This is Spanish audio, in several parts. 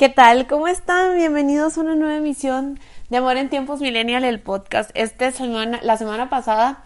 ¿Qué tal? ¿Cómo están? Bienvenidos a una nueva emisión de Amor en Tiempos Millennial, el podcast. Esta semana, la semana pasada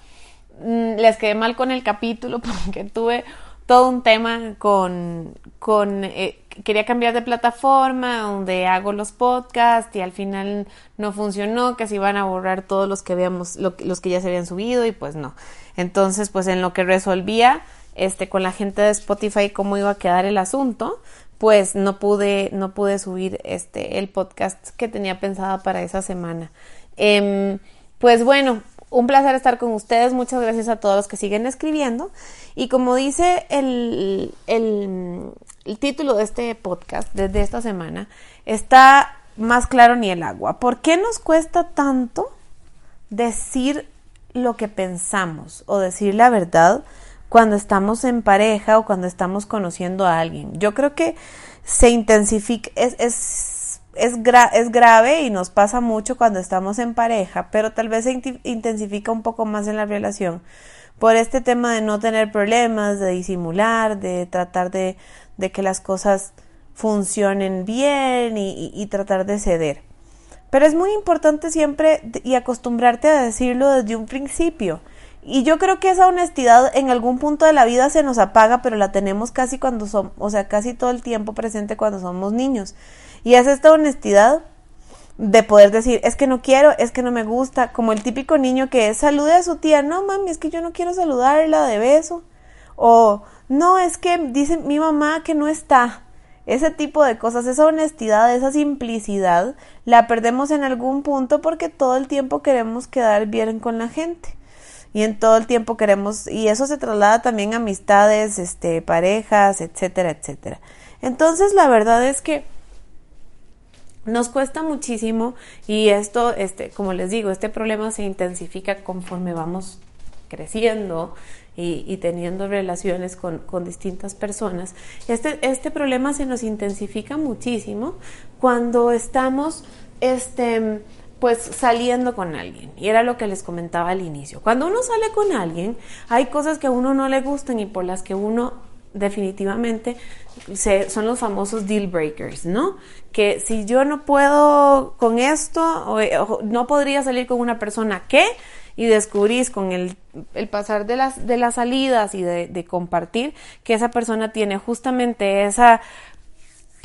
mm, les quedé mal con el capítulo porque tuve todo un tema con, con eh, quería cambiar de plataforma donde hago los podcasts y al final no funcionó, que se iban a borrar todos los que habíamos, los que ya se habían subido y pues no. Entonces, pues en lo que resolvía este con la gente de Spotify cómo iba a quedar el asunto, pues no pude, no pude subir este, el podcast que tenía pensado para esa semana. Em, pues bueno, un placer estar con ustedes. Muchas gracias a todos los que siguen escribiendo. Y como dice el, el, el título de este podcast, desde esta semana, está más claro ni el agua. ¿Por qué nos cuesta tanto decir lo que pensamos o decir la verdad? Cuando estamos en pareja o cuando estamos conociendo a alguien. Yo creo que se intensifica, es, es, es, es grave y nos pasa mucho cuando estamos en pareja, pero tal vez se intensifica un poco más en la relación por este tema de no tener problemas, de disimular, de tratar de, de que las cosas funcionen bien y, y, tratar de ceder. Pero es muy importante siempre y acostumbrarte a decirlo desde un principio. Y yo creo que esa honestidad en algún punto de la vida se nos apaga, pero la tenemos casi cuando somos, o sea, casi todo el tiempo presente cuando somos niños. Y es esta honestidad de poder decir, es que no quiero, es que no me gusta, como el típico niño que salude a su tía, no mami, es que yo no quiero saludarla de beso. O no, es que dice mi mamá que no está. Ese tipo de cosas, esa honestidad, esa simplicidad, la perdemos en algún punto porque todo el tiempo queremos quedar bien con la gente y en todo el tiempo queremos, y eso se traslada también a amistades, este, parejas, etcétera, etcétera. Entonces, la verdad es que nos cuesta muchísimo y esto, este, como les digo, este problema se intensifica conforme vamos creciendo y, y teniendo relaciones con, con, distintas personas. Este, este problema se nos intensifica muchísimo cuando estamos, este, pues saliendo con alguien. Y era lo que les comentaba al inicio. Cuando uno sale con alguien, hay cosas que a uno no le gustan y por las que uno definitivamente son los famosos deal breakers, ¿no? Que si yo no puedo con esto, no podría salir con una persona que, y descubrís con el, el pasar de las, de las salidas y de compartir que esa persona tiene justamente esa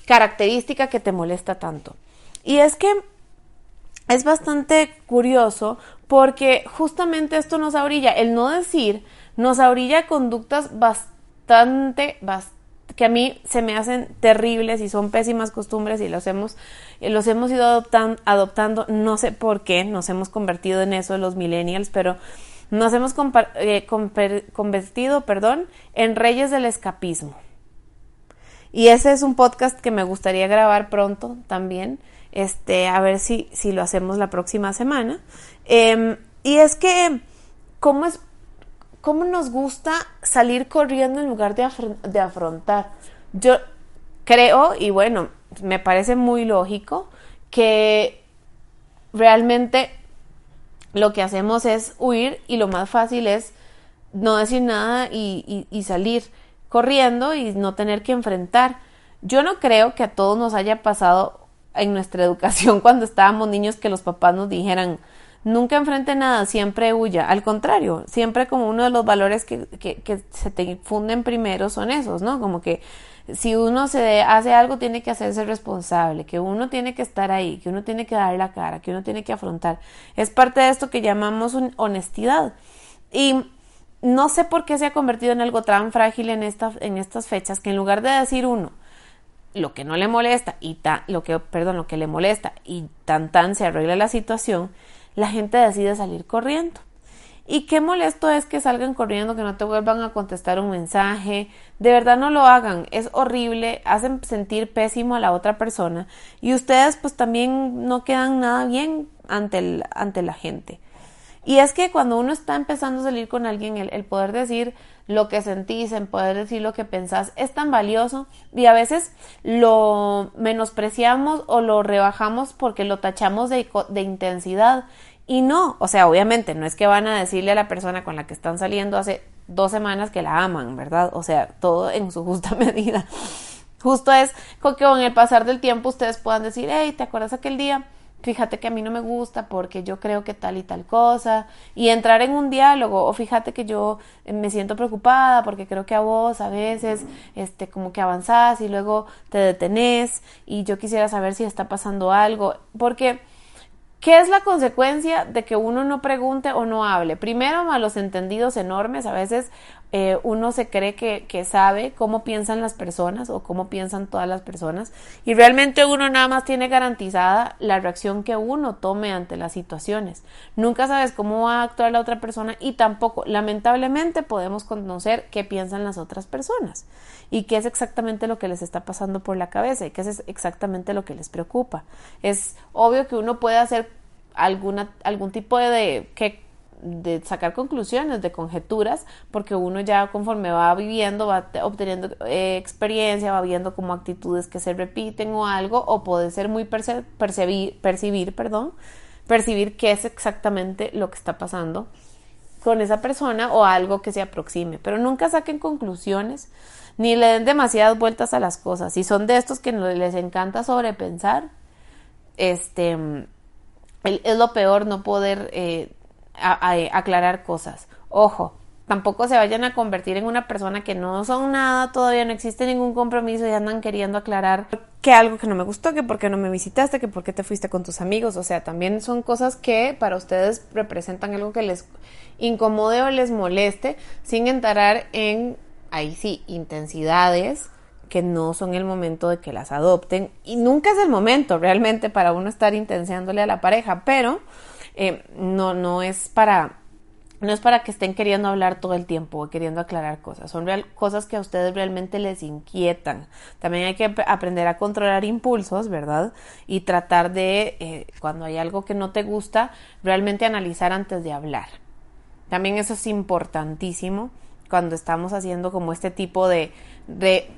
característica que te molesta tanto. Y es que es bastante curioso porque justamente esto nos abrilla, el no decir, nos abrilla conductas bastante, que a mí se me hacen terribles y son pésimas costumbres y los hemos, los hemos ido adoptando, no sé por qué, nos hemos convertido en eso los millennials, pero nos hemos eh, convertido, perdón, en reyes del escapismo. Y ese es un podcast que me gustaría grabar pronto también, este, a ver si, si lo hacemos la próxima semana. Em, y es que, ¿cómo, es, ¿cómo nos gusta salir corriendo en lugar de, de afrontar? Yo creo, y bueno, me parece muy lógico, que realmente lo que hacemos es huir y lo más fácil es no decir nada y, y, salir corriendo y no tener que enfrentar. Yo no creo que a todos nos haya pasado en nuestra educación cuando estábamos niños que los papás nos dijeran nunca enfrente nada, siempre huya. Al contrario, siempre como uno de los valores que, que, se te infunden primero son esos, ¿no? Como que si uno se hace algo tiene que hacerse responsable, que uno tiene que estar ahí, que uno tiene que dar la cara, que uno tiene que afrontar. Es parte de esto que llamamos honestidad. Y no sé por qué se ha convertido en algo tan frágil en, esta, en estas fechas que en lugar de decir uno, lo que no le molesta y ta, lo que perdón lo que le molesta y tan tan se arregla la situación la gente decide salir corriendo. Y qué molesto es que salgan corriendo que no te vuelvan a contestar un mensaje. De verdad no lo hagan es horrible hacen sentir pésimo a la otra persona y ustedes pues también no quedan nada bien ante el, ante la gente y es que cuando uno está empezando a salir con alguien, el, poder decir lo que sentís, el poder decir lo que pensás, es tan valioso y a veces lo menospreciamos o lo rebajamos porque lo tachamos de, de intensidad. Y no, o sea, obviamente no es que van a decirle a la persona con la que están saliendo hace dos semanas que la aman, ¿verdad? O sea, todo en su justa medida. Justo es con que con el pasar del tiempo ustedes puedan decir, hey, ¿te acuerdas aquel día? Fíjate que a mí no me gusta porque yo creo que tal y tal cosa. Y entrar en un diálogo. O fíjate que yo eh, me siento preocupada porque creo que a vos a veces, este, como que avanzás y luego te detenés. Y yo quisiera saber si está pasando algo. Porque ¿Qué es la consecuencia de que uno no pregunte o no hable? Primero, malos entendidos enormes. A veces eh, uno se cree que, que, sabe cómo piensan las personas o cómo piensan todas las personas y realmente uno nada más tiene garantizada la reacción que uno tome ante las situaciones. Nunca sabes cómo va a actuar la otra persona y tampoco, lamentablemente, podemos conocer qué piensan las otras personas y qué es exactamente lo que les está pasando por la cabeza y qué es exactamente lo que les preocupa. Es obvio que uno puede hacer alguna, algún tipo de, de que de sacar conclusiones, de conjeturas, porque uno ya conforme va viviendo, va obteniendo eh, experiencia, va viendo como actitudes que se repiten o algo, o puede ser muy percibir, percibir, perdón, percibir qué es exactamente lo que está pasando con esa persona o algo que se aproxime, pero nunca saquen conclusiones ni le den demasiadas vueltas a las cosas. Si son de estos que les encanta sobrepensar, este es lo peor no poder eh, aclarar cosas. Ojo, tampoco se vayan a convertir en una persona que no son nada, todavía no existe ningún compromiso y andan queriendo aclarar que algo que no me gustó, que por qué no me visitaste, que por qué te fuiste con tus amigos, o sea, también son cosas que para ustedes representan algo que les incomode o les moleste, sin entrar en, ahí sí, intensidades que no son el momento de que las adopten y nunca es el momento realmente para uno estar intenciándole a la pareja, pero eh, no, no es para no es para que estén queriendo hablar todo el tiempo o queriendo aclarar cosas, son cosas que a ustedes realmente les inquietan. También hay que aprender a controlar impulsos, ¿verdad? Y tratar de, eh, cuando hay algo que no te gusta, realmente analizar antes de hablar. También eso es importantísimo cuando estamos haciendo como este tipo de, de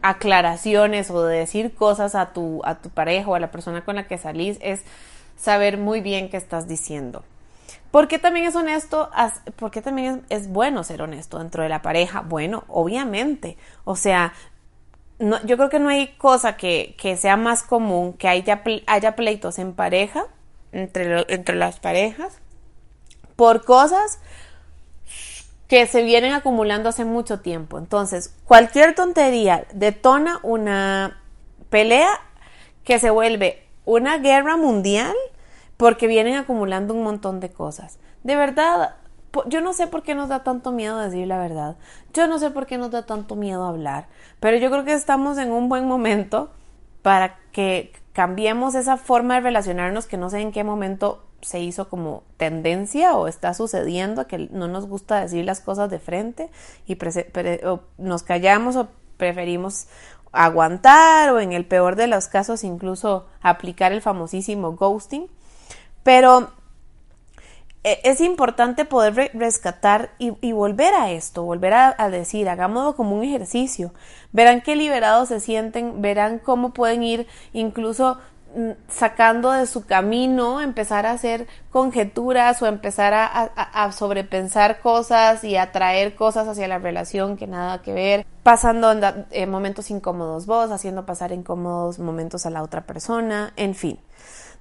aclaraciones o de decir cosas a tu, a tu pareja o a la persona con la que salís, es saber muy bien qué estás diciendo. ¿Por qué también es honesto? ¿Por qué también es, bueno ser honesto dentro de la pareja? Bueno, obviamente. O sea, no, yo creo que no hay cosa que, que sea más común que haya, haya pleitos en pareja, entre, entre las parejas, por cosas que se vienen acumulando hace mucho tiempo. Entonces, cualquier tontería detona una pelea que se vuelve una guerra mundial porque vienen acumulando un montón de cosas. De verdad, yo no sé por qué nos da tanto miedo decir la verdad. Yo no sé por qué nos da tanto miedo hablar. Pero yo creo que estamos en un buen momento para que cambiemos esa forma de relacionarnos que no sé en qué momento se hizo como tendencia o está sucediendo que no nos gusta decir las cosas de frente y nos callamos o preferimos aguantar o en el peor de los casos incluso aplicar el famosísimo ghosting. Pero e, es importante poder rescatar y, volver a esto, volver a, a, decir, hagámoslo como un ejercicio. Verán qué liberados se sienten, verán cómo pueden ir incluso sacando de su camino, empezar a hacer conjeturas o empezar a, sobrepensar cosas y a traer cosas hacia la relación que nada que ver, pasando en, momentos incómodos vos, haciendo pasar incómodos momentos a la otra persona, en fin.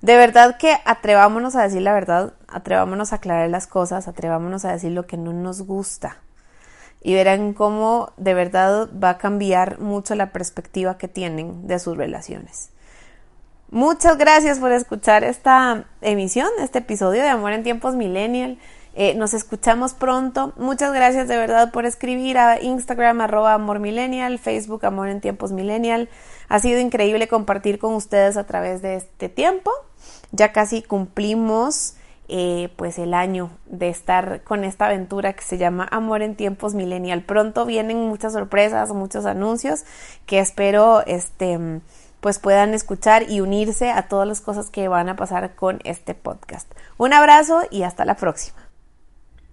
De verdad que atrevámonos a decir la verdad, atrevámonos a aclarar las cosas, atrevámonos a decir lo que no nos gusta. Y verán cómo de verdad va a cambiar mucho la perspectiva que tienen de sus relaciones. Muchas gracias por escuchar esta emisión, este episodio de Amor en Tiempos Millennial. Eh, nos escuchamos pronto. Muchas gracias de verdad por escribir a Instagram arroba Amor Facebook Amor en Tiempos Millennial. Ha sido increíble compartir con ustedes a través de este tiempo. Ya casi cumplimos eh, pues el año de estar con esta aventura que se llama Amor en Tiempos Millennial. Pronto vienen muchas sorpresas, muchos anuncios que espero este pues puedan escuchar y unirse a todas las cosas que van a pasar con este podcast. Un abrazo y hasta la próxima.